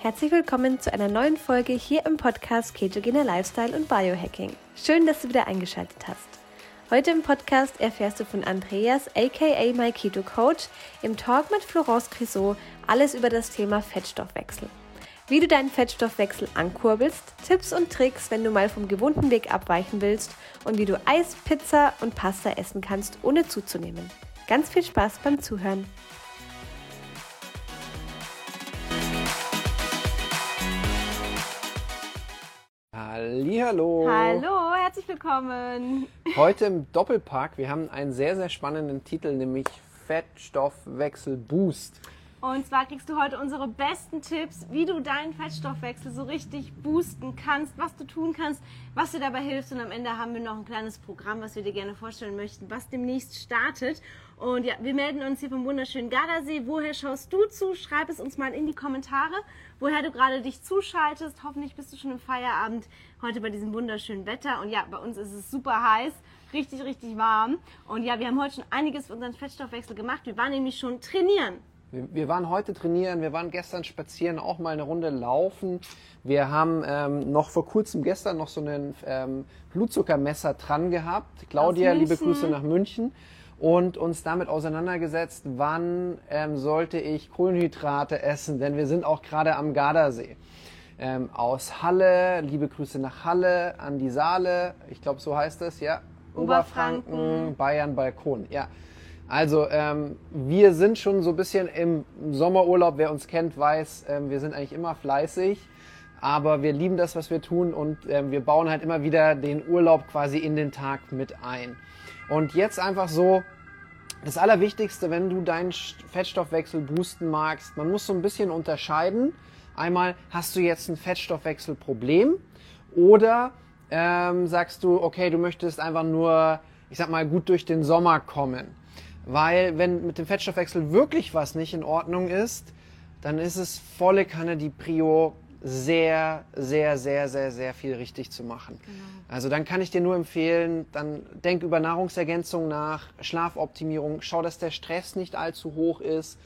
Herzlich willkommen zu einer neuen Folge hier im Podcast Ketogener Lifestyle und Biohacking. Schön, dass du wieder eingeschaltet hast. Heute im Podcast erfährst du von Andreas, aka My Keto Coach, im Talk mit Florence Crissot alles über das Thema Fettstoffwechsel. Wie du deinen Fettstoffwechsel ankurbelst, Tipps und Tricks, wenn du mal vom gewohnten Weg abweichen willst und wie du Eis, Pizza und Pasta essen kannst, ohne zuzunehmen. Ganz viel Spaß beim Zuhören. Hallihallo. Hallo, herzlich willkommen. Heute im Doppelpack. Wir haben einen sehr, sehr spannenden Titel, nämlich Fettstoffwechsel Boost. Und zwar kriegst du heute unsere besten Tipps, wie du deinen Fettstoffwechsel so richtig boosten kannst, was du tun kannst, was dir dabei hilft. Und am Ende haben wir noch ein kleines Programm, was wir dir gerne vorstellen möchten, was demnächst startet. Und ja, wir melden uns hier vom wunderschönen Gardasee. Woher schaust du zu? Schreib es uns mal in die Kommentare, woher du gerade dich zuschaltest. Hoffentlich bist du schon im Feierabend heute bei diesem wunderschönen Wetter. Und ja, bei uns ist es super heiß, richtig, richtig warm. Und ja, wir haben heute schon einiges für unseren Fettstoffwechsel gemacht. Wir waren nämlich schon trainieren. Wir waren heute trainieren, wir waren gestern spazieren, auch mal eine Runde laufen. Wir haben ähm, noch vor kurzem gestern noch so ein ähm, Blutzuckermesser dran gehabt. Claudia, liebe Grüße nach München. Und uns damit auseinandergesetzt, wann ähm, sollte ich Kohlenhydrate essen, denn wir sind auch gerade am Gardasee. Ähm, aus Halle, liebe Grüße nach Halle, an die Saale, ich glaube so heißt es, ja. Oberfranken, Oberfranken Bayern, Balkon, ja. Also ähm, wir sind schon so ein bisschen im Sommerurlaub. Wer uns kennt, weiß, ähm, wir sind eigentlich immer fleißig. Aber wir lieben das, was wir tun und ähm, wir bauen halt immer wieder den Urlaub quasi in den Tag mit ein. Und jetzt einfach so, das Allerwichtigste, wenn du deinen Fettstoffwechsel boosten magst, man muss so ein bisschen unterscheiden. Einmal, hast du jetzt ein Fettstoffwechselproblem oder ähm, sagst du, okay, du möchtest einfach nur, ich sag mal, gut durch den Sommer kommen. Weil wenn mit dem Fettstoffwechsel wirklich was nicht in Ordnung ist, dann ist es volle Kanne die Prio sehr, sehr, sehr, sehr, sehr viel richtig zu machen. Genau. Also dann kann ich dir nur empfehlen, dann denk über Nahrungsergänzung nach, Schlafoptimierung, schau, dass der Stress nicht allzu hoch ist.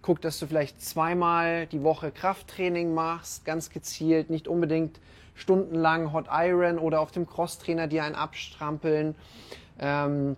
Guck, dass du vielleicht zweimal die Woche Krafttraining machst, ganz gezielt, nicht unbedingt stundenlang Hot Iron oder auf dem Crosstrainer dir einen abstrampeln. Ähm,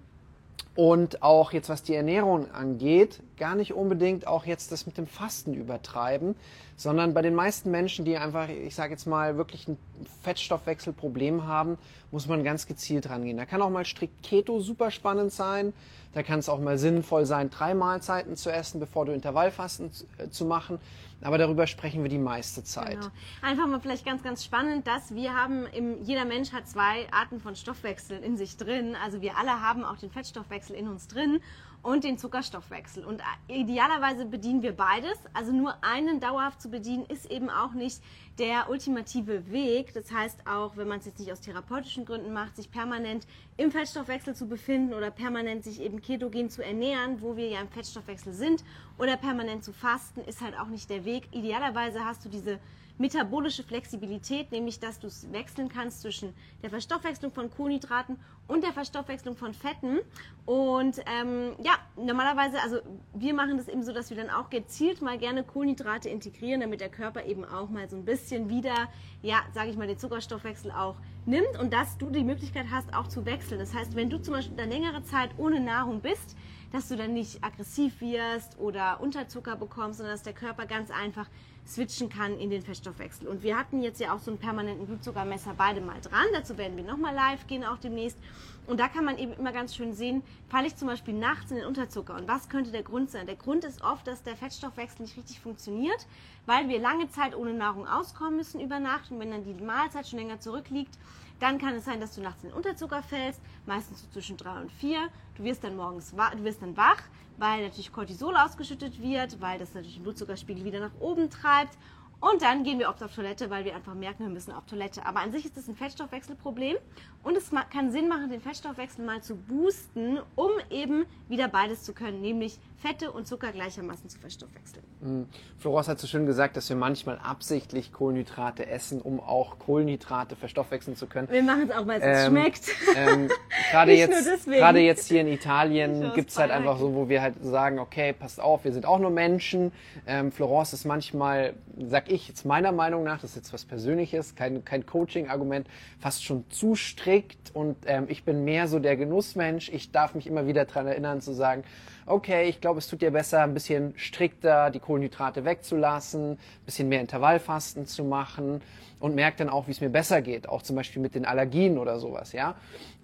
und auch jetzt, was die Ernährung angeht, gar nicht unbedingt auch jetzt das mit dem Fasten übertreiben, sondern bei den meisten Menschen, die einfach, ich sage jetzt mal, wirklich ein Fettstoffwechselproblem haben, muss man ganz gezielt rangehen. Da kann auch mal strikt Keto super spannend sein. Da kann es auch mal sinnvoll sein, drei Mahlzeiten zu essen, bevor du Intervallfasten äh, zu machen. Aber darüber sprechen wir die meiste Zeit. Genau. Einfach mal vielleicht ganz, ganz spannend, dass wir haben, im, jeder Mensch hat zwei Arten von Stoffwechsel in sich drin. Also wir alle haben auch den Fettstoffwechsel in uns drin und den Zuckerstoffwechsel. Und äh, idealerweise bedienen wir beides. Also nur einen dauerhaft zu bedienen ist eben auch nicht der ultimative Weg. Das heißt auch, wenn man es jetzt nicht aus therapeutischen Gründen macht, sich permanent im Fettstoffwechsel zu befinden oder permanent sich eben ketogen zu ernähren, wo wir ja im Fettstoffwechsel sind, oder permanent zu fasten, ist halt auch nicht der Weg. Idealerweise hast du diese metabolische Flexibilität, nämlich dass du es wechseln kannst zwischen der Verstoffwechslung von Kohlenhydraten und der Verstoffwechslung von Fetten. Und ähm, ja, normalerweise, also wir machen das eben so, dass wir dann auch gezielt mal gerne Kohlenhydrate integrieren, damit der Körper eben auch mal so ein bisschen wieder, ja, sage ich mal, den Zuckerstoffwechsel auch nimmt und dass du die Möglichkeit hast, auch zu wechseln. Das heißt, wenn du zum Beispiel eine längere Zeit ohne Nahrung bist, dass du dann nicht aggressiv wirst oder Unterzucker bekommst, sondern dass der Körper ganz einfach switchen kann in den Fettstoffwechsel. Und wir hatten jetzt ja auch so einen permanenten Blutzuckermesser beide mal dran. Dazu werden wir nochmal live gehen, auch demnächst. Und da kann man eben immer ganz schön sehen, falle ich zum Beispiel nachts in den Unterzucker. Und was könnte der Grund sein? Der Grund ist oft, dass der Fettstoffwechsel nicht richtig funktioniert, weil wir lange Zeit ohne Nahrung auskommen müssen über Nacht. Und wenn dann die Mahlzeit schon länger zurückliegt, dann kann es sein, dass du nachts in den Unterzucker fällst, meistens so zwischen drei und vier. Du wirst dann morgens du wirst dann wach, weil natürlich Cortisol ausgeschüttet wird, weil das natürlich den Blutzuckerspiegel wieder nach oben treibt und dann gehen wir oft auf Toilette, weil wir einfach merken, wir müssen auf Toilette. Aber an sich ist das ein Fettstoffwechselproblem. Und es kann Sinn machen, den Fettstoffwechsel mal zu boosten, um eben wieder beides zu können, nämlich Fette und Zucker gleichermaßen zu verstoffwechseln. Mhm. Florence hat so schön gesagt, dass wir manchmal absichtlich Kohlenhydrate essen, um auch Kohlenhydrate verstoffwechseln zu können. Wir machen es auch, weil es ähm, schmeckt. Ähm, gerade, jetzt, gerade jetzt hier in Italien gibt es halt einfach so, wo wir halt sagen, okay, passt auf, wir sind auch nur Menschen. Ähm, Florence ist manchmal, sagt sag ich jetzt meiner Meinung nach, das ist jetzt was Persönliches, kein, kein Coaching-Argument, fast schon zu strikt und ähm, ich bin mehr so der Genussmensch. Ich darf mich immer wieder daran erinnern zu sagen, okay, ich glaube, es tut dir besser, ein bisschen strikter die Kohlenhydrate wegzulassen, ein bisschen mehr Intervallfasten zu machen und merke dann auch, wie es mir besser geht, auch zum Beispiel mit den Allergien oder sowas, ja.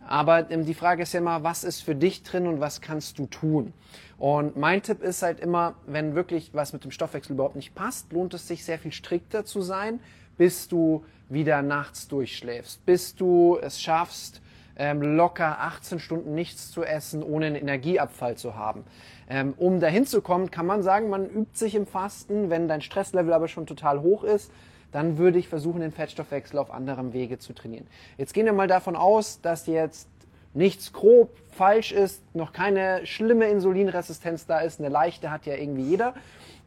Aber ähm, die Frage ist ja immer, was ist für dich drin und was kannst du tun? Und mein Tipp ist halt immer, wenn wirklich was mit dem Stoffwechsel überhaupt nicht passt, lohnt es sich sehr viel strikter zu sein, bis du wieder nachts durchschläfst, bis du es schaffst, locker 18 Stunden nichts zu essen, ohne einen Energieabfall zu haben. Ähm, um dahin zu kommen, kann man sagen, man übt sich im Fasten. Wenn dein Stresslevel aber schon total hoch ist, dann würde ich versuchen, den Fettstoffwechsel auf anderem Wege zu trainieren. Jetzt gehen wir mal davon aus, dass jetzt nichts grob falsch ist, noch keine schlimme Insulinresistenz da ist, eine leichte hat ja irgendwie jeder.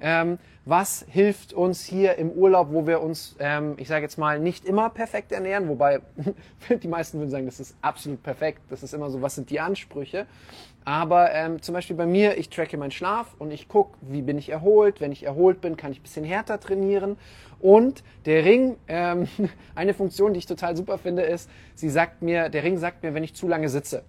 Ähm, was hilft uns hier im Urlaub, wo wir uns, ähm, ich sage jetzt mal, nicht immer perfekt ernähren, wobei die meisten würden sagen, das ist absolut perfekt, das ist immer so, was sind die Ansprüche. Aber ähm, zum Beispiel bei mir, ich tracke meinen Schlaf und ich gucke, wie bin ich erholt. Wenn ich erholt bin, kann ich ein bisschen härter trainieren. Und der Ring, ähm, eine Funktion, die ich total super finde, ist, sie sagt mir, der Ring sagt mir, wenn ich zu lange sitze.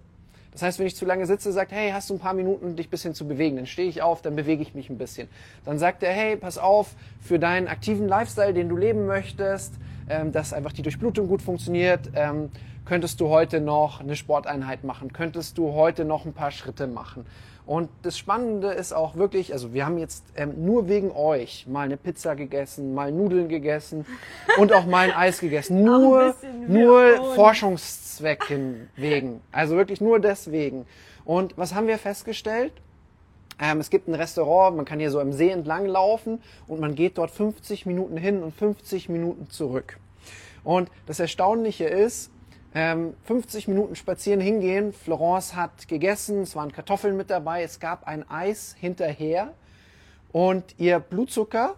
Das heißt, wenn ich zu lange sitze, sagt, hey, hast du ein paar Minuten, dich ein bisschen zu bewegen? Dann stehe ich auf, dann bewege ich mich ein bisschen. Dann sagt er, hey, pass auf, für deinen aktiven Lifestyle, den du leben möchtest, ähm, dass einfach die Durchblutung gut funktioniert, ähm, könntest du heute noch eine Sporteinheit machen, könntest du heute noch ein paar Schritte machen. Und das Spannende ist auch wirklich, also wir haben jetzt ähm, nur wegen euch mal eine Pizza gegessen, mal Nudeln gegessen und auch mal ein Eis gegessen. Nur, nur Forschungszwecken wegen. Also wirklich nur deswegen. Und was haben wir festgestellt? Ähm, es gibt ein Restaurant, man kann hier so im See entlang laufen und man geht dort 50 Minuten hin und 50 Minuten zurück. Und das Erstaunliche ist, 50 ähm, Minuten spazieren hingehen. Florence hat gegessen, es waren Kartoffeln mit dabei, es gab ein Eis hinterher und ihr Blutzucker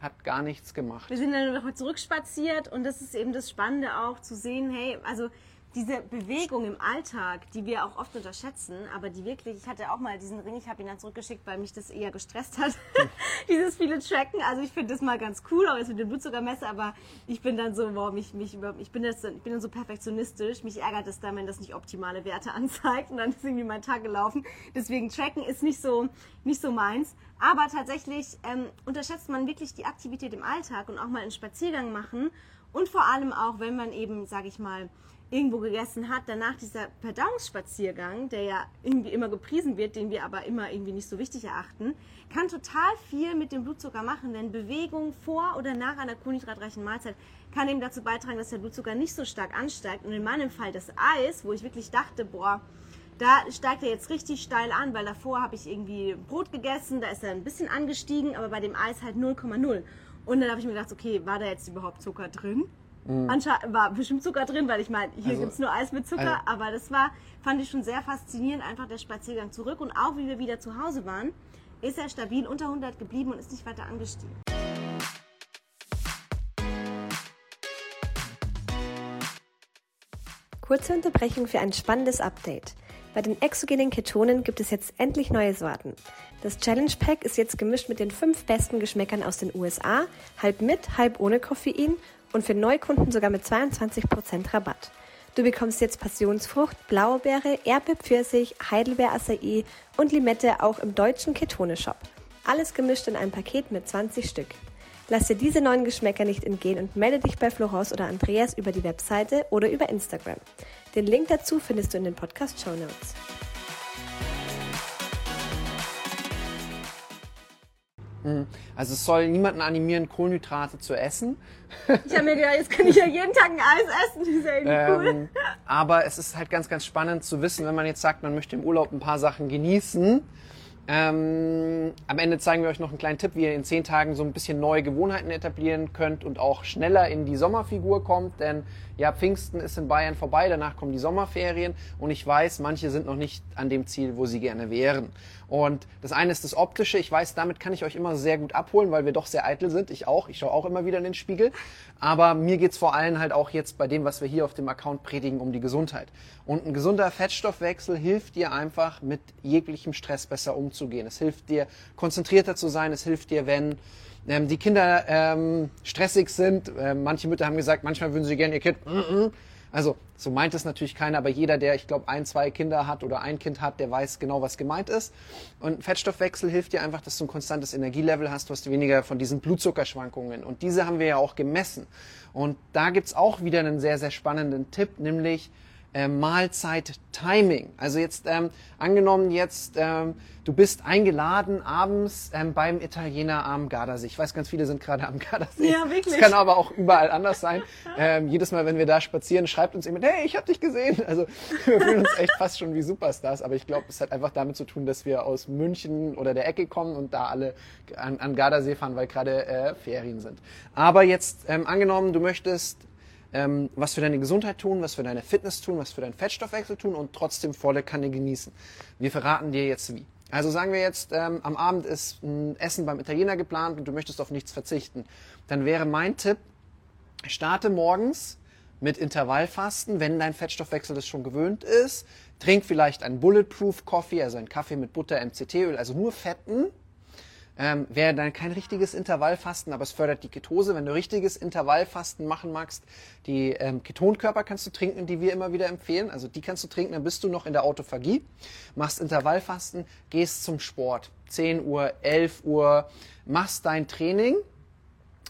hat gar nichts gemacht. Wir sind dann nochmal zurückspaziert und das ist eben das Spannende auch zu sehen, hey, also diese Bewegung im Alltag, die wir auch oft unterschätzen, aber die wirklich, ich hatte auch mal diesen Ring, ich habe ihn dann zurückgeschickt, weil mich das eher gestresst hat, dieses viele Tracken. Also ich finde das mal ganz cool, auch jetzt mit dem Blutzuckermesser, aber ich bin dann so, wow, mich, mich ich bin, das, ich bin dann so perfektionistisch, mich ärgert es dann, wenn das nicht optimale Werte anzeigt und dann ist irgendwie mein Tag gelaufen. Deswegen Tracken ist nicht so, nicht so meins. Aber tatsächlich ähm, unterschätzt man wirklich die Aktivität im Alltag und auch mal einen Spaziergang machen und vor allem auch, wenn man eben, sage ich mal, irgendwo gegessen hat, danach dieser Verdauungsspaziergang, der ja irgendwie immer gepriesen wird, den wir aber immer irgendwie nicht so wichtig erachten, kann total viel mit dem Blutzucker machen, denn Bewegung vor oder nach einer kohlenhydratreichen Mahlzeit kann eben dazu beitragen, dass der Blutzucker nicht so stark ansteigt. Und in meinem Fall das Eis, wo ich wirklich dachte, boah, da steigt er jetzt richtig steil an, weil davor habe ich irgendwie Brot gegessen, da ist er ein bisschen angestiegen, aber bei dem Eis halt 0,0. Und dann habe ich mir gedacht, okay, war da jetzt überhaupt Zucker drin? Mhm. Anscheinend war bestimmt Zucker drin, weil ich meine, hier also, gibt es nur Eis mit Zucker, also, aber das war, fand ich schon sehr faszinierend, einfach der Spaziergang zurück. Und auch wie wir wieder zu Hause waren, ist er stabil unter 100 geblieben und ist nicht weiter angestiegen. Kurze Unterbrechung für ein spannendes Update. Bei den exogenen Ketonen gibt es jetzt endlich neue Sorten. Das Challenge Pack ist jetzt gemischt mit den fünf besten Geschmäckern aus den USA, halb mit, halb ohne Koffein und für Neukunden sogar mit 22% Rabatt. Du bekommst jetzt Passionsfrucht, Blaubeere, Erdbeer, Pfirsich, Heidelbeer, Acai und Limette auch im deutschen Ketone Shop. Alles gemischt in einem Paket mit 20 Stück. Lass dir diese neuen Geschmäcker nicht entgehen und melde dich bei Florence oder Andreas über die Webseite oder über Instagram. Den Link dazu findest du in den Podcast Show Notes. Also es soll niemanden animieren, Kohlenhydrate zu essen. Ich habe mir gedacht, jetzt kann ich ja jeden Tag ein Eis essen. Das ist ja irgendwie ähm, cool. Aber es ist halt ganz, ganz spannend zu wissen, wenn man jetzt sagt, man möchte im Urlaub ein paar Sachen genießen. Ähm, am Ende zeigen wir euch noch einen kleinen Tipp, wie ihr in zehn Tagen so ein bisschen neue Gewohnheiten etablieren könnt und auch schneller in die Sommerfigur kommt. Denn ja, Pfingsten ist in Bayern vorbei, danach kommen die Sommerferien und ich weiß, manche sind noch nicht an dem Ziel, wo sie gerne wären. Und das eine ist das Optische. Ich weiß, damit kann ich euch immer sehr gut abholen, weil wir doch sehr eitel sind. Ich auch. Ich schaue auch immer wieder in den Spiegel. Aber mir geht's vor allem halt auch jetzt bei dem, was wir hier auf dem Account predigen, um die Gesundheit. Und ein gesunder Fettstoffwechsel hilft dir einfach, mit jeglichem Stress besser umzugehen. Es hilft dir, konzentrierter zu sein. Es hilft dir, wenn ähm, die Kinder ähm, stressig sind. Äh, manche Mütter haben gesagt, manchmal würden sie gerne ihr Kind. Mm -mm. Also so meint es natürlich keiner, aber jeder, der, ich glaube, ein, zwei Kinder hat oder ein Kind hat, der weiß genau, was gemeint ist. Und Fettstoffwechsel hilft dir einfach, dass du ein konstantes Energielevel hast, du hast weniger von diesen Blutzuckerschwankungen. Und diese haben wir ja auch gemessen. Und da gibt's auch wieder einen sehr, sehr spannenden Tipp, nämlich äh, Mahlzeit-Timing. Also jetzt ähm, angenommen jetzt, ähm, du bist eingeladen abends ähm, beim Italiener am Gardasee. Ich weiß, ganz viele sind gerade am Gardasee. Ja, wirklich. Das kann aber auch überall anders sein. Ähm, jedes Mal, wenn wir da spazieren, schreibt uns jemand, hey, ich habe dich gesehen. Also wir fühlen uns echt fast schon wie Superstars. Aber ich glaube, es hat einfach damit zu tun, dass wir aus München oder der Ecke kommen und da alle an, an Gardasee fahren, weil gerade äh, Ferien sind. Aber jetzt ähm, angenommen, du möchtest ähm, was für deine Gesundheit tun, was für deine Fitness tun, was für deinen Fettstoffwechsel tun und trotzdem volle Kanne genießen. Wir verraten dir jetzt wie. Also sagen wir jetzt, ähm, am Abend ist ein Essen beim Italiener geplant und du möchtest auf nichts verzichten. Dann wäre mein Tipp, starte morgens mit Intervallfasten, wenn dein Fettstoffwechsel das schon gewöhnt ist. Trink vielleicht einen Bulletproof Coffee, also einen Kaffee mit Butter, MCT-Öl, also nur Fetten ähm, wäre dann kein richtiges Intervallfasten, aber es fördert die Ketose. Wenn du richtiges Intervallfasten machen magst, die ähm, Ketonkörper kannst du trinken, die wir immer wieder empfehlen. Also die kannst du trinken, dann bist du noch in der Autophagie. Machst Intervallfasten, gehst zum Sport. 10 Uhr, 11 Uhr, machst dein Training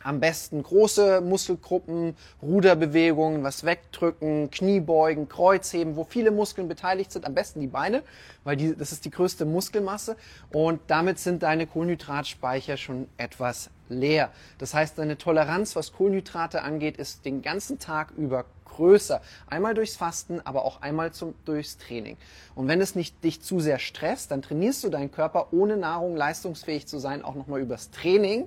am besten große Muskelgruppen, Ruderbewegungen, was wegdrücken, Kniebeugen, Kreuzheben, wo viele Muskeln beteiligt sind. Am besten die Beine, weil die, das ist die größte Muskelmasse. Und damit sind deine Kohlenhydratspeicher schon etwas leer. Das heißt, deine Toleranz, was Kohlenhydrate angeht, ist den ganzen Tag über größer. Einmal durchs Fasten, aber auch einmal zum, durchs Training. Und wenn es nicht dich zu sehr stresst, dann trainierst du deinen Körper ohne Nahrung leistungsfähig zu sein, auch nochmal übers Training.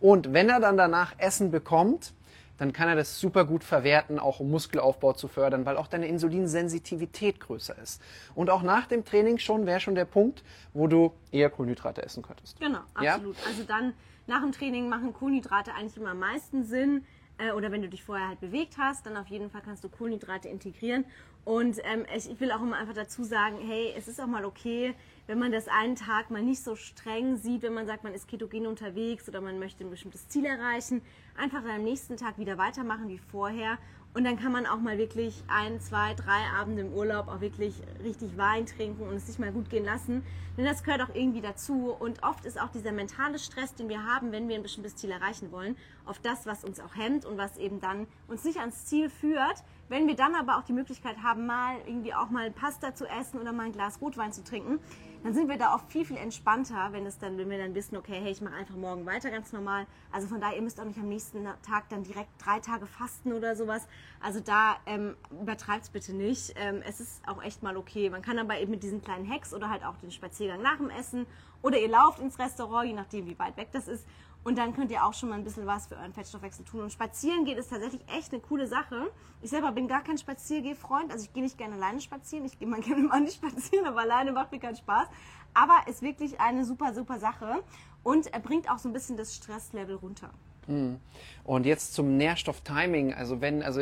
Und wenn er dann danach Essen bekommt, dann kann er das super gut verwerten, auch um Muskelaufbau zu fördern, weil auch deine Insulinsensitivität größer ist. Und auch nach dem Training schon wäre schon der Punkt, wo du eher Kohlenhydrate essen könntest. Genau, absolut. Ja? Also dann nach dem Training machen Kohlenhydrate eigentlich immer am meisten Sinn äh, oder wenn du dich vorher halt bewegt hast, dann auf jeden Fall kannst du Kohlenhydrate integrieren. Und ähm, ich will auch immer einfach dazu sagen, hey, es ist auch mal okay, wenn man das einen Tag mal nicht so streng sieht, wenn man sagt, man ist ketogen unterwegs oder man möchte ein bestimmtes Ziel erreichen, einfach dann am nächsten Tag wieder weitermachen wie vorher und dann kann man auch mal wirklich ein, zwei, drei Abende im Urlaub auch wirklich richtig Wein trinken und es sich mal gut gehen lassen. Denn das gehört auch irgendwie dazu. Und oft ist auch dieser mentale Stress, den wir haben, wenn wir ein bestimmtes Ziel erreichen wollen, oft das, was uns auch hemmt und was eben dann uns nicht ans Ziel führt. Wenn wir dann aber auch die Möglichkeit haben, mal irgendwie auch mal Pasta zu essen oder mal ein Glas Rotwein zu trinken, dann sind wir da auch viel, viel entspannter, wenn, es dann, wenn wir dann wissen, okay, hey, ich mache einfach morgen weiter ganz normal. Also von daher, ihr müsst auch nicht am nächsten Tag dann direkt drei Tage fasten oder sowas. Also da ähm, übertreibt es bitte nicht. Ähm, es ist auch echt mal okay. Man kann aber eben mit diesen kleinen Hacks oder halt auch den Spaziergang nach dem Essen oder ihr lauft ins Restaurant, je nachdem, wie weit weg das ist, und dann könnt ihr auch schon mal ein bisschen was für euren Fettstoffwechsel tun. Und spazieren geht ist tatsächlich echt eine coole Sache. Ich selber bin gar kein Spaziergehfreund. Also ich gehe nicht gerne alleine spazieren. Ich gehe mal gerne mit nicht spazieren, aber alleine macht mir keinen Spaß. Aber ist wirklich eine super, super Sache. Und er bringt auch so ein bisschen das Stresslevel runter. Hm. Und jetzt zum Nährstofftiming. Also wenn, also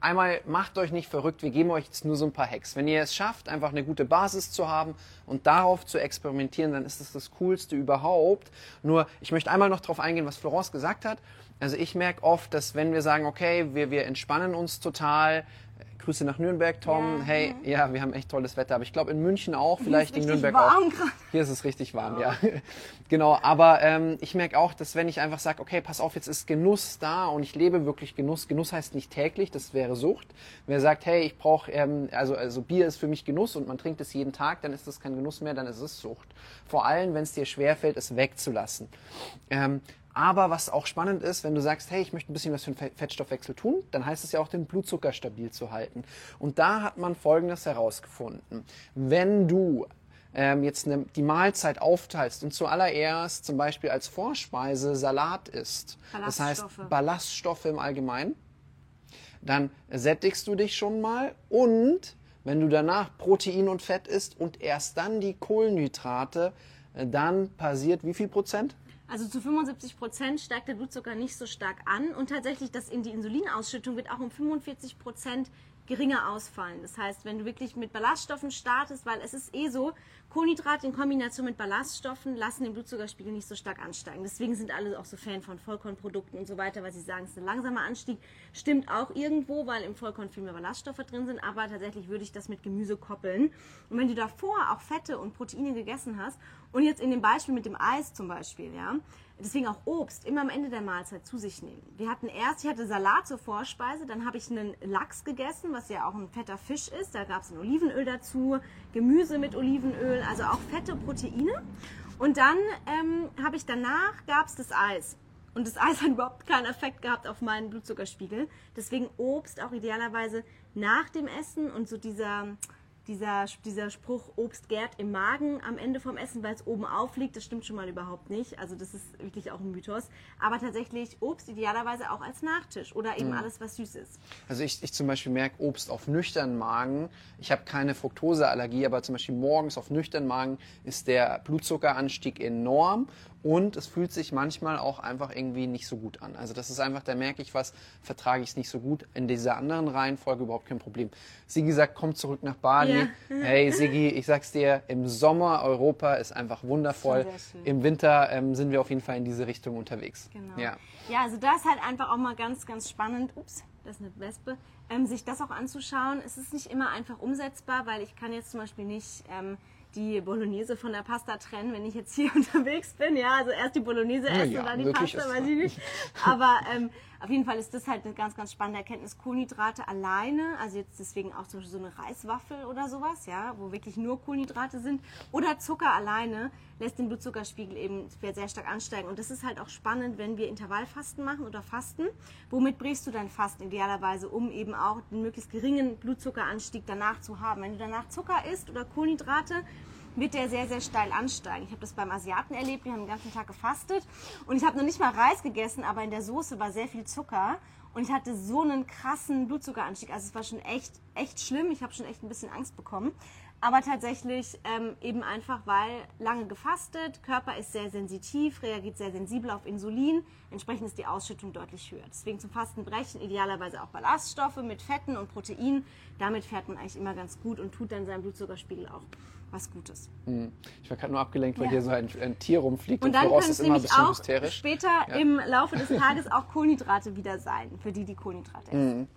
einmal macht euch nicht verrückt, wir geben euch jetzt nur so ein paar Hacks. Wenn ihr es schafft, einfach eine gute Basis zu haben und darauf zu experimentieren, dann ist das das Coolste überhaupt. Nur, ich möchte einmal noch darauf eingehen, was Florence gesagt hat. Also ich merke oft, dass wenn wir sagen, okay, wir, wir entspannen uns total, Grüße nach Nürnberg, Tom. Ja, hey, ja. ja, wir haben echt tolles Wetter. Aber ich glaube in München auch, vielleicht in Nürnberg warm auch. Grad. Hier ist es richtig warm, ja. ja. genau, aber ähm, ich merke auch, dass wenn ich einfach sage, okay, pass auf, jetzt ist Genuss da und ich lebe wirklich Genuss. Genuss heißt nicht täglich, das wäre Sucht. Wer sagt, hey, ich brauche, ähm, also, also Bier ist für mich Genuss und man trinkt es jeden Tag, dann ist das kein Genuss mehr, dann ist es Sucht. Vor allem, wenn es dir schwerfällt, es wegzulassen. Ähm, aber was auch spannend ist, wenn du sagst, hey, ich möchte ein bisschen was für den Fettstoffwechsel tun, dann heißt es ja auch, den Blutzucker stabil zu halten. Und da hat man Folgendes herausgefunden. Wenn du ähm, jetzt ne, die Mahlzeit aufteilst und zuallererst zum Beispiel als Vorspeise Salat isst, das heißt Ballaststoffe im Allgemeinen, dann sättigst du dich schon mal und wenn du danach Protein und Fett isst und erst dann die Kohlenhydrate, äh, dann passiert wie viel Prozent? Also zu 75 Prozent steigt der Blutzucker nicht so stark an und tatsächlich das in die Insulinausschüttung wird auch um 45 Prozent geringer ausfallen. Das heißt, wenn du wirklich mit Ballaststoffen startest, weil es ist eh so, Kohlenhydrate in Kombination mit Ballaststoffen lassen den Blutzuckerspiegel nicht so stark ansteigen. Deswegen sind alle auch so Fan von Vollkornprodukten und so weiter, weil sie sagen, es ist ein langsamer Anstieg. Stimmt auch irgendwo, weil im Vollkorn viel mehr Ballaststoffe drin sind, aber tatsächlich würde ich das mit Gemüse koppeln. Und wenn du davor auch Fette und Proteine gegessen hast und jetzt in dem Beispiel mit dem Eis zum Beispiel, ja, deswegen auch Obst immer am Ende der Mahlzeit zu sich nehmen. Wir hatten erst, ich hatte Salat zur Vorspeise, dann habe ich einen Lachs gegessen, was ja auch ein fetter Fisch ist. Da gab es ein Olivenöl dazu, Gemüse mit Olivenöl, also auch fette Proteine. Und dann ähm, habe ich danach, gab es das Eis. Und das Eis hat überhaupt keinen Effekt gehabt auf meinen Blutzuckerspiegel. Deswegen Obst auch idealerweise nach dem Essen und so dieser dieser, dieser Spruch, Obst gärt im Magen am Ende vom Essen, weil es oben aufliegt, das stimmt schon mal überhaupt nicht. Also das ist wirklich auch ein Mythos. Aber tatsächlich Obst idealerweise auch als Nachtisch oder eben mhm. alles, was süß ist. Also ich, ich zum Beispiel merke Obst auf nüchternen Magen. Ich habe keine Fructoseallergie, aber zum Beispiel morgens auf nüchternen Magen ist der Blutzuckeranstieg enorm und es fühlt sich manchmal auch einfach irgendwie nicht so gut an. Also das ist einfach, da merke ich was, vertrage ich es nicht so gut. In dieser anderen Reihenfolge überhaupt kein Problem. Sigi sagt, komm zurück nach Bali. Ja. Hey Sigi, ich sag's dir, im Sommer Europa ist einfach wundervoll. Im Winter ähm, sind wir auf jeden Fall in diese Richtung unterwegs. Genau. Ja. ja, also das ist halt einfach auch mal ganz, ganz spannend. Ups, das ist eine Wespe. Ähm, sich das auch anzuschauen. Es ist nicht immer einfach umsetzbar, weil ich kann jetzt zum Beispiel nicht... Ähm, die Bolognese von der Pasta trennen, wenn ich jetzt hier unterwegs bin. Ja, also erst die Bolognese essen, ja, dann die Pasta, weiß ich nicht. Aber ähm, auf jeden Fall ist das halt eine ganz, ganz spannende Erkenntnis. Kohlenhydrate alleine, also jetzt deswegen auch so eine Reiswaffel oder sowas, ja, wo wirklich nur Kohlenhydrate sind, oder Zucker alleine lässt den Blutzuckerspiegel eben sehr stark ansteigen. Und das ist halt auch spannend, wenn wir Intervallfasten machen oder Fasten. Womit brichst du dein Fasten idealerweise, um eben auch den möglichst geringen Blutzuckeranstieg danach zu haben? Wenn du danach Zucker isst oder Kohlenhydrate, wird der sehr, sehr steil ansteigen. Ich habe das beim Asiaten erlebt, die haben den ganzen Tag gefastet und ich habe noch nicht mal Reis gegessen, aber in der Soße war sehr viel Zucker und ich hatte so einen krassen Blutzuckeranstieg. Also es war schon echt, echt schlimm. Ich habe schon echt ein bisschen Angst bekommen. Aber tatsächlich ähm, eben einfach, weil lange gefastet, Körper ist sehr sensitiv, reagiert sehr sensibel auf Insulin, entsprechend ist die Ausschüttung deutlich höher. Deswegen zum Fasten brechen idealerweise auch Ballaststoffe mit Fetten und Proteinen. Damit fährt man eigentlich immer ganz gut und tut dann seinen Blutzuckerspiegel auch was Gutes. Hm. Ich war gerade nur abgelenkt, weil ja. hier so ein, ein, Tier rumfliegt und, und dann können es nämlich auch hysterisch. später ja. im Laufe des Tages auch Kohlenhydrate wieder sein, für die die Kohlenhydrate essen. Mhm.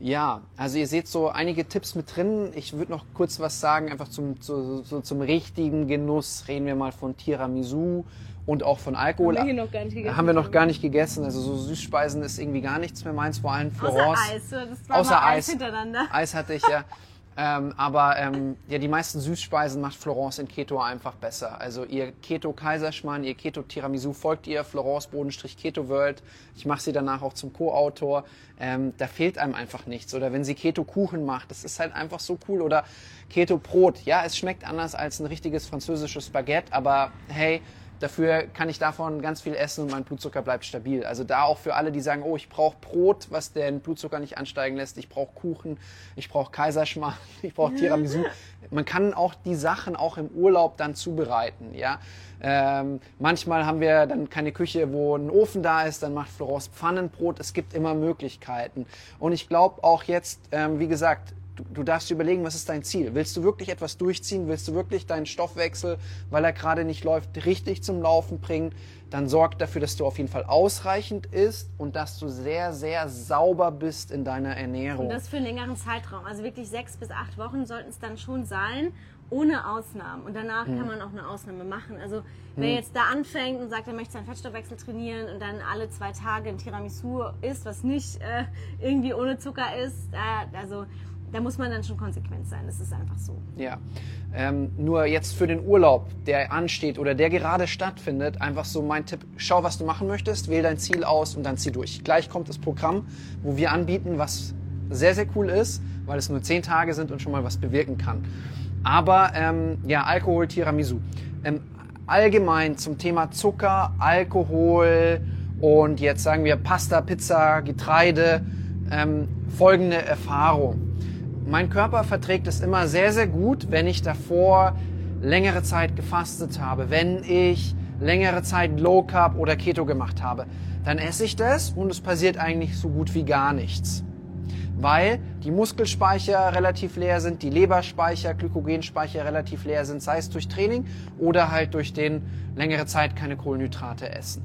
Ja, also ihr seht so einige Tipps mit drin. Ich würde noch kurz was sagen, einfach zum, zu, so zum richtigen Genuss. Reden wir mal von Tiramisu und auch von Alkohol. Haben wir, noch gar nicht gegessen. Haben wir noch gar nicht gegessen. Also so Süßspeisen ist irgendwie gar nichts mehr meins, vor allem Florence. Außer Eis, das war Außer Eis. Eis hintereinander. Eis hatte ich ja. Ähm, aber ähm, ja, die meisten Süßspeisen macht Florence in Keto einfach besser. Also ihr Keto Kaiserschmarrn, ihr Keto Tiramisu folgt ihr, Florence Bodenstrich Keto World. Ich mache sie danach auch zum Co-Autor. Ähm, da fehlt einem einfach nichts. Oder wenn sie Keto Kuchen macht, das ist halt einfach so cool. Oder Keto Brot. Ja, es schmeckt anders als ein richtiges französisches Baguette, aber hey, Dafür kann ich davon ganz viel essen und mein Blutzucker bleibt stabil. Also da auch für alle, die sagen, oh, ich brauche Brot, was den Blutzucker nicht ansteigen lässt. Ich brauche Kuchen, ich brauche Kaiserschmarrn, ich brauche Tiramisu. Man kann auch die Sachen auch im Urlaub dann zubereiten. Ja, ähm, manchmal haben wir dann keine Küche, wo ein Ofen da ist, dann macht Florence Pfannenbrot. Es gibt immer Möglichkeiten. Und ich glaube auch jetzt, ähm, wie gesagt, Du, du, darfst überlegen, was ist dein Ziel? Willst du wirklich etwas durchziehen? Willst du wirklich deinen Stoffwechsel, weil er gerade nicht läuft, richtig zum Laufen bringen? Dann sorg dafür, dass du auf jeden Fall ausreichend isst und dass du sehr, sehr sauber bist in deiner Ernährung. Und das für einen längeren Zeitraum. Also wirklich sechs bis acht Wochen sollten es dann schon sein, ohne Ausnahmen. Und danach hm. kann man auch eine Ausnahme machen. Also wer hm. jetzt da anfängt und sagt, er möchte seinen Fettstoffwechsel trainieren und dann alle zwei Tage ein Tiramisu isst, was nicht äh, irgendwie ohne Zucker ist, äh, also da muss man dann schon konsequent sein. Das ist einfach so. Ja. Ähm, nur jetzt für den Urlaub, der ansteht oder der gerade stattfindet, einfach so mein Tipp, schau, was du machen möchtest, wähl dein Ziel aus und dann zieh durch. Gleich kommt das Programm, wo wir anbieten, was sehr, sehr cool ist, weil es nur zehn Tage sind und schon mal was bewirken kann. Aber ähm, ja, Alkohol, Tiramisu. Ähm, allgemein zum Thema Zucker, Alkohol und jetzt sagen wir Pasta, Pizza, Getreide, ähm, folgende Erfahrung mein Körper verträgt es immer sehr, sehr gut, wenn ich davor längere Zeit gefastet habe, wenn ich längere Zeit Low Carb oder Keto gemacht habe. Dann esse ich das und es passiert eigentlich so gut wie gar nichts. weil die Muskelspeicher relativ leer sind, die Leberspeicher, Glykogenspeicher relativ leer sind, sei es durch Training oder halt durch den längere Zeit keine Kohlenhydrate essen.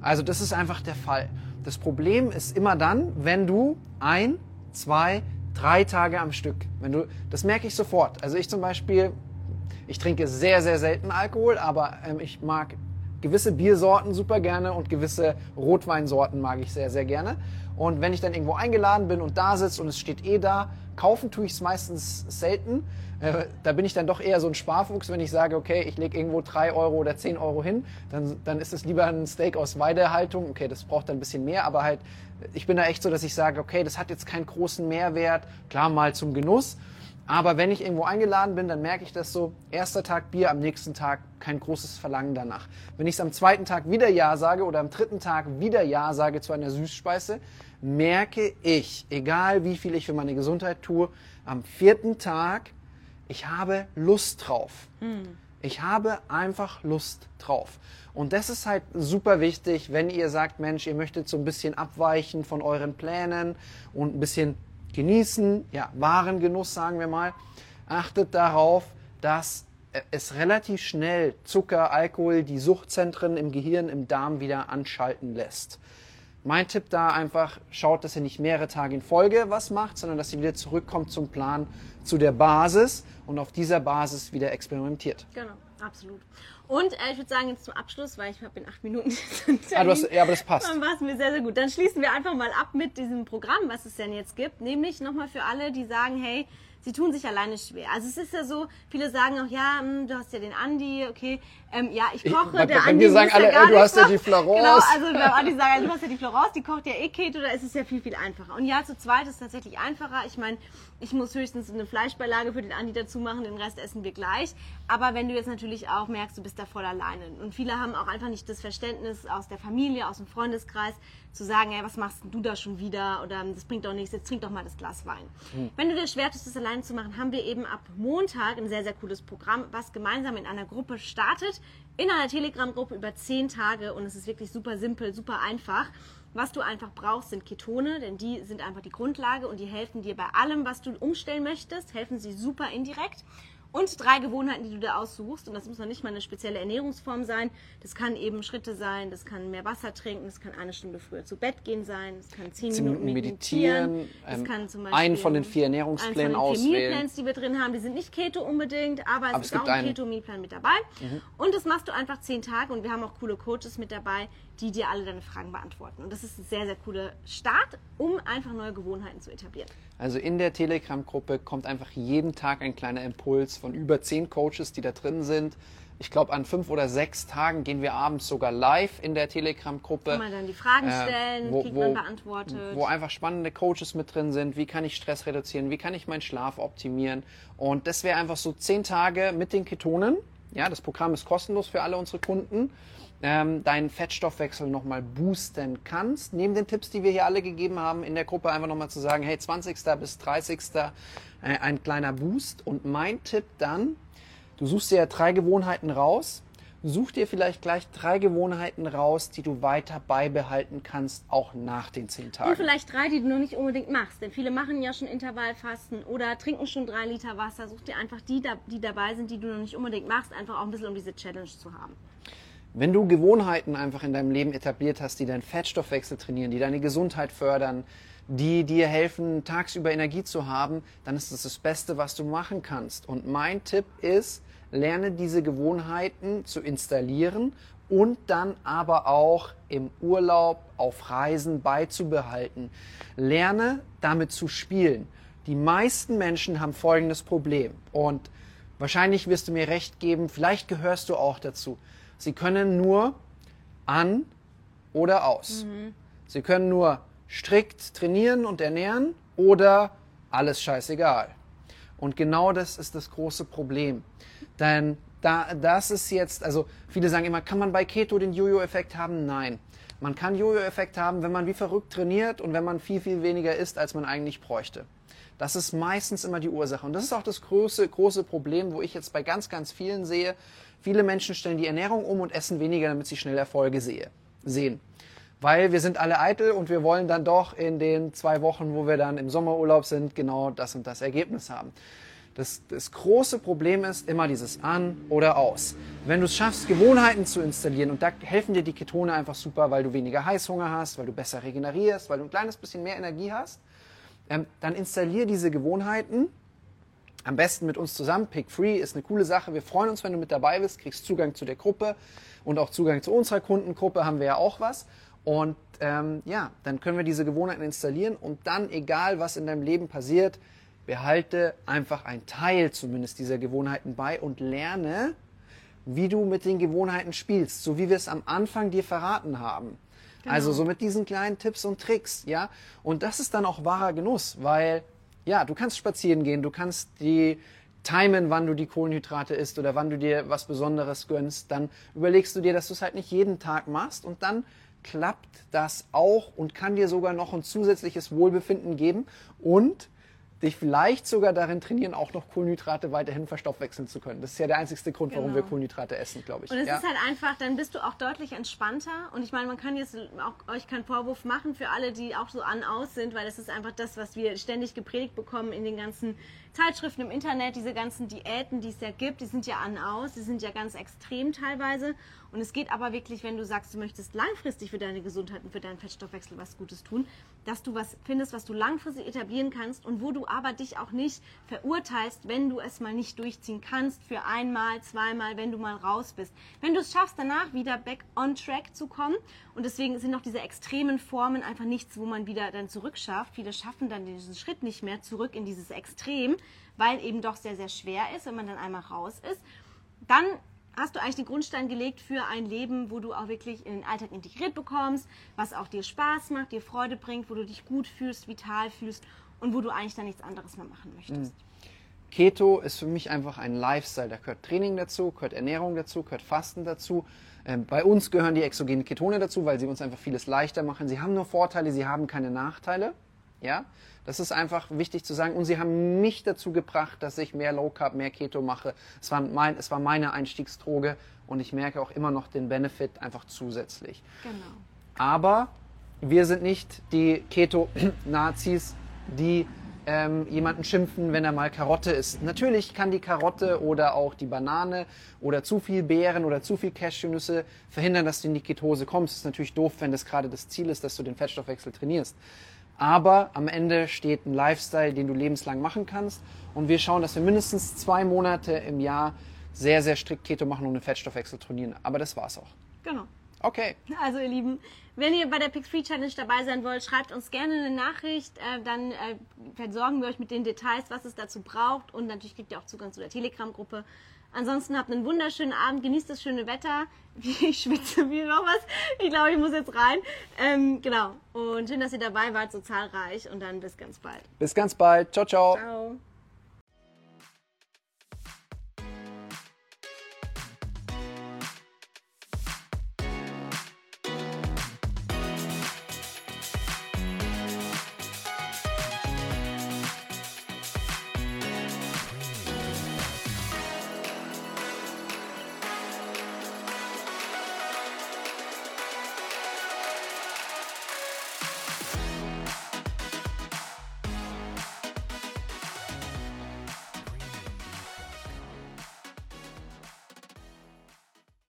Also das ist einfach der Fall. Das Problem ist immer dann, wenn du ein, zwei, drei Tage am Stück, wenn du, das merke ich sofort. Also ich zum Beispiel, ich trinke sehr, sehr selten Alkohol, aber ähm, ich mag gewisse Biersorten super gerne und gewisse Rotweinsorten mag ich sehr, sehr gerne. Und wenn ich dann irgendwo eingeladen bin und da sitze und es steht eh da, kaufen tue ich es meistens selten. Äh, da bin ich dann doch eher so ein Sparfuchs, wenn ich sage, okay, ich lege irgendwo 3 Euro oder 10 Euro hin, dann, dann ist es lieber ein Steak aus Weidehaltung. Okay, das braucht dann ein bisschen mehr, aber halt, ich bin da echt so, dass ich sage, okay, das hat jetzt keinen großen Mehrwert, klar mal zum Genuss. Aber wenn ich irgendwo eingeladen bin, dann merke ich das so, erster Tag Bier, am nächsten Tag kein großes Verlangen danach. Wenn ich es am zweiten Tag wieder Ja sage oder am dritten Tag wieder Ja sage zu einer Süßspeise, merke ich, egal wie viel ich für meine Gesundheit tue, am vierten Tag, ich habe Lust drauf. Hm. Ich habe einfach Lust drauf. Und das ist halt super wichtig, wenn ihr sagt, Mensch, ihr möchtet so ein bisschen abweichen von euren Plänen und ein bisschen genießen, ja, wahren Genuss sagen wir mal, achtet darauf, dass es relativ schnell Zucker, Alkohol, die Suchtzentren im Gehirn, im Darm wieder anschalten lässt. Mein Tipp da einfach, schaut, dass ihr nicht mehrere Tage in Folge was macht, sondern dass ihr wieder zurückkommt zum Plan, zu der Basis und auf dieser Basis wieder experimentiert. Genau, absolut. Und äh, ich würde sagen, jetzt zum Abschluss, weil ich habe in acht Minuten. ah, du hast, ja, aber das passt. Dann war es mir sehr, sehr gut. Dann schließen wir einfach mal ab mit diesem Programm, was es denn jetzt gibt. Nämlich nochmal für alle, die sagen, hey, sie tun sich alleine schwer. Also es ist ja so, viele sagen auch, ja, mh, hm, du hast ja den Andi, okay, ähm, ja, ich koche, ich, der Andi sagen alle, ja du hast ja die Florence. Genau, also bei Andi sagen, du hast ja die Florence, die kocht ja eh Keto, da ist es ja viel, viel einfacher. Und ja, zu zweit ist es tatsächlich einfacher. Ich meine, ich muss höchstens eine Fleischbeilage für den Andi dazu machen, den Rest essen wir gleich. Aber wenn du jetzt natürlich auch merkst, du bist da voll alleine. Und viele haben auch einfach nicht das Verständnis aus der Familie, aus dem Freundeskreis, zu sagen, ey, was machst du da schon wieder? Oder das bringt doch nichts, jetzt trink doch mal das Glas Wein. Mhm. Wenn du dir schwer tust, das alleine zu machen, haben wir eben ab Montag ein sehr, sehr cooles Programm, was gemeinsam in einer Gruppe startet. In einer Telegram-Gruppe über zehn Tage. Und es ist wirklich super simpel, super einfach. Was du einfach brauchst, sind Ketone, denn die sind einfach die Grundlage und die helfen dir bei allem, was du umstellen möchtest, helfen sie super indirekt und drei Gewohnheiten, die du dir aussuchst. Und das muss noch nicht mal eine spezielle Ernährungsform sein. Das kann eben Schritte sein, das kann mehr Wasser trinken, das kann eine Stunde früher zu Bett gehen sein, das kann zehn Minuten meditieren. das ähm, kann zum Beispiel einen von den vier Ernährungsplänen einen von den vier Mealplans, die wir drin haben. Die sind nicht Keto unbedingt, aber es aber ist es auch ein Keto-Mealplan mit dabei. Mhm. Und das machst du einfach zehn Tage und wir haben auch coole Coaches mit dabei, die dir alle deine Fragen beantworten. Und das ist ein sehr, sehr cooler Start, um einfach neue Gewohnheiten zu etablieren. Also in der Telegram-Gruppe kommt einfach jeden Tag ein kleiner Impuls von über zehn Coaches, die da drin sind. Ich glaube, an fünf oder sechs Tagen gehen wir abends sogar live in der Telegram-Gruppe. Kann man dann die Fragen äh, stellen, äh, wo, kriegt man beantwortet. Wo einfach spannende Coaches mit drin sind. Wie kann ich Stress reduzieren? Wie kann ich meinen Schlaf optimieren? Und das wäre einfach so zehn Tage mit den Ketonen. Ja, das Programm ist kostenlos für alle unsere Kunden ähm, deinen Fettstoffwechsel nochmal boosten kannst. Neben den Tipps, die wir hier alle gegeben haben, in der Gruppe einfach nochmal zu sagen, hey, 20. bis 30. Äh, ein kleiner Boost. Und mein Tipp dann, du suchst dir ja drei Gewohnheiten raus. Such dir vielleicht gleich drei Gewohnheiten raus, die du weiter beibehalten kannst, auch nach den zehn Tagen. Und vielleicht drei, die du noch nicht unbedingt machst. Denn viele machen ja schon Intervallfasten oder trinken schon drei Liter Wasser. Such dir einfach die, die dabei sind, die du noch nicht unbedingt machst, einfach auch ein bisschen um diese Challenge zu haben. Wenn du Gewohnheiten einfach in deinem Leben etabliert hast, die deinen Fettstoffwechsel trainieren, die deine Gesundheit fördern, die dir helfen, tagsüber Energie zu haben, dann ist das das Beste, was du machen kannst. Und mein Tipp ist, lerne diese Gewohnheiten zu installieren und dann aber auch im Urlaub, auf Reisen beizubehalten. Lerne damit zu spielen. Die meisten Menschen haben folgendes Problem und wahrscheinlich wirst du mir recht geben, vielleicht gehörst du auch dazu. Sie können nur an oder aus. Mhm. Sie können nur strikt trainieren und ernähren oder alles scheißegal. Und genau das ist das große Problem. Denn da, das ist jetzt, also viele sagen immer, kann man bei Keto den Jojo-Effekt haben? Nein. Man kann Jojo-Effekt haben, wenn man wie verrückt trainiert und wenn man viel, viel weniger isst, als man eigentlich bräuchte. Das ist meistens immer die Ursache. Und das ist auch das große, große Problem, wo ich jetzt bei ganz, ganz vielen sehe, Viele Menschen stellen die Ernährung um und essen weniger, damit sie schnell Erfolge sehe, sehen. weil wir sind alle eitel und wir wollen dann doch in den zwei Wochen, wo wir dann im Sommerurlaub sind, genau das und das Ergebnis haben. Das, das große Problem ist immer dieses An oder Aus. Wenn du es schaffst, Gewohnheiten zu installieren, und da helfen dir die Ketone einfach super, weil du weniger Heißhunger hast, weil du besser regenerierst, weil du ein kleines bisschen mehr Energie hast, ähm, dann installier diese Gewohnheiten. Am besten mit uns zusammen. Pick Free ist eine coole Sache. Wir freuen uns, wenn du mit dabei bist, kriegst Zugang zu der Gruppe und auch Zugang zu unserer Kundengruppe haben wir ja auch was. Und ähm, ja, dann können wir diese Gewohnheiten installieren und dann, egal was in deinem Leben passiert, behalte einfach einen Teil zumindest dieser Gewohnheiten bei und lerne, wie du mit den Gewohnheiten spielst, so wie wir es am Anfang dir verraten haben. Genau. Also so mit diesen kleinen Tipps und Tricks, ja. Und das ist dann auch wahrer Genuss, weil ja, du kannst spazieren gehen, du kannst die timen, wann du die Kohlenhydrate isst oder wann du dir was Besonderes gönnst. Dann überlegst du dir, dass du es halt nicht jeden Tag machst und dann klappt das auch und kann dir sogar noch ein zusätzliches Wohlbefinden geben und dich vielleicht sogar darin trainieren, auch noch Kohlenhydrate weiterhin verstoffwechseln zu können. Das ist ja der einzigste Grund, warum wir genau. Kohlenhydrate essen, glaube ich. Und es ja. ist halt einfach, dann bist du auch deutlich entspannter. Und ich meine, man kann jetzt auch euch keinen Vorwurf machen für alle, die auch so an aus sind, weil das ist einfach das, was wir ständig gepredigt bekommen in den ganzen Zeitschriften im Internet, diese ganzen Diäten, die es ja gibt, die sind ja an aus, die sind ja ganz extrem teilweise. Und es geht aber wirklich, wenn du sagst, du möchtest langfristig für deine Gesundheit und für deinen Fettstoffwechsel was Gutes tun, dass du was findest, was du langfristig etablieren kannst und wo du aber dich auch nicht verurteilst, wenn du es mal nicht durchziehen kannst für einmal, zweimal, wenn du mal raus bist. Wenn du es schaffst, danach wieder back on track zu kommen und deswegen sind auch diese extremen Formen einfach nichts, wo man wieder dann zurückschafft. Viele schaffen dann diesen Schritt nicht mehr zurück in dieses Extrem, weil eben doch sehr, sehr schwer ist, wenn man dann einmal raus ist. Dann hast du eigentlich den Grundstein gelegt für ein Leben, wo du auch wirklich in den Alltag integriert bekommst, was auch dir Spaß macht, dir Freude bringt, wo du dich gut fühlst, vital fühlst und wo du eigentlich dann nichts anderes mehr machen möchtest. Mhm. Keto ist für mich einfach ein Lifestyle. Da gehört Training dazu, gehört Ernährung dazu, gehört Fasten dazu. Ähm, bei uns gehören die exogenen Ketone dazu, weil sie uns einfach vieles leichter machen. Sie haben nur Vorteile, sie haben keine Nachteile. Ja, das ist einfach wichtig zu sagen. Und sie haben mich dazu gebracht, dass ich mehr Low Carb, mehr Keto mache. Es war, mein, es war meine Einstiegsdroge und ich merke auch immer noch den Benefit einfach zusätzlich. Genau. Aber wir sind nicht die Keto-Nazis, die ähm, jemanden schimpfen, wenn er mal Karotte isst. Natürlich kann die Karotte oder auch die Banane oder zu viel Beeren oder zu viel Cashewnüsse verhindern, dass du in die Ketose kommst. Ist natürlich doof, wenn das gerade das Ziel ist, dass du den Fettstoffwechsel trainierst. Aber am Ende steht ein Lifestyle, den du lebenslang machen kannst. Und wir schauen, dass wir mindestens zwei Monate im Jahr sehr, sehr strikt Keto machen und den Fettstoffwechsel trainieren. Aber das war's auch. Genau. Okay. Also ihr Lieben, wenn ihr bei der Pix Free Challenge dabei sein wollt, schreibt uns gerne eine Nachricht. Äh, dann äh, versorgen wir euch mit den Details, was es dazu braucht. Und natürlich kriegt ihr auch Zugang zu der Telegram-Gruppe. Ansonsten habt einen wunderschönen Abend, genießt das schöne Wetter. Ich schwitze wie noch was. Ich glaube, ich muss jetzt rein. Ähm, genau. Und schön, dass ihr dabei wart, so zahlreich. Und dann bis ganz bald. Bis ganz bald. Ciao, ciao. Ciao.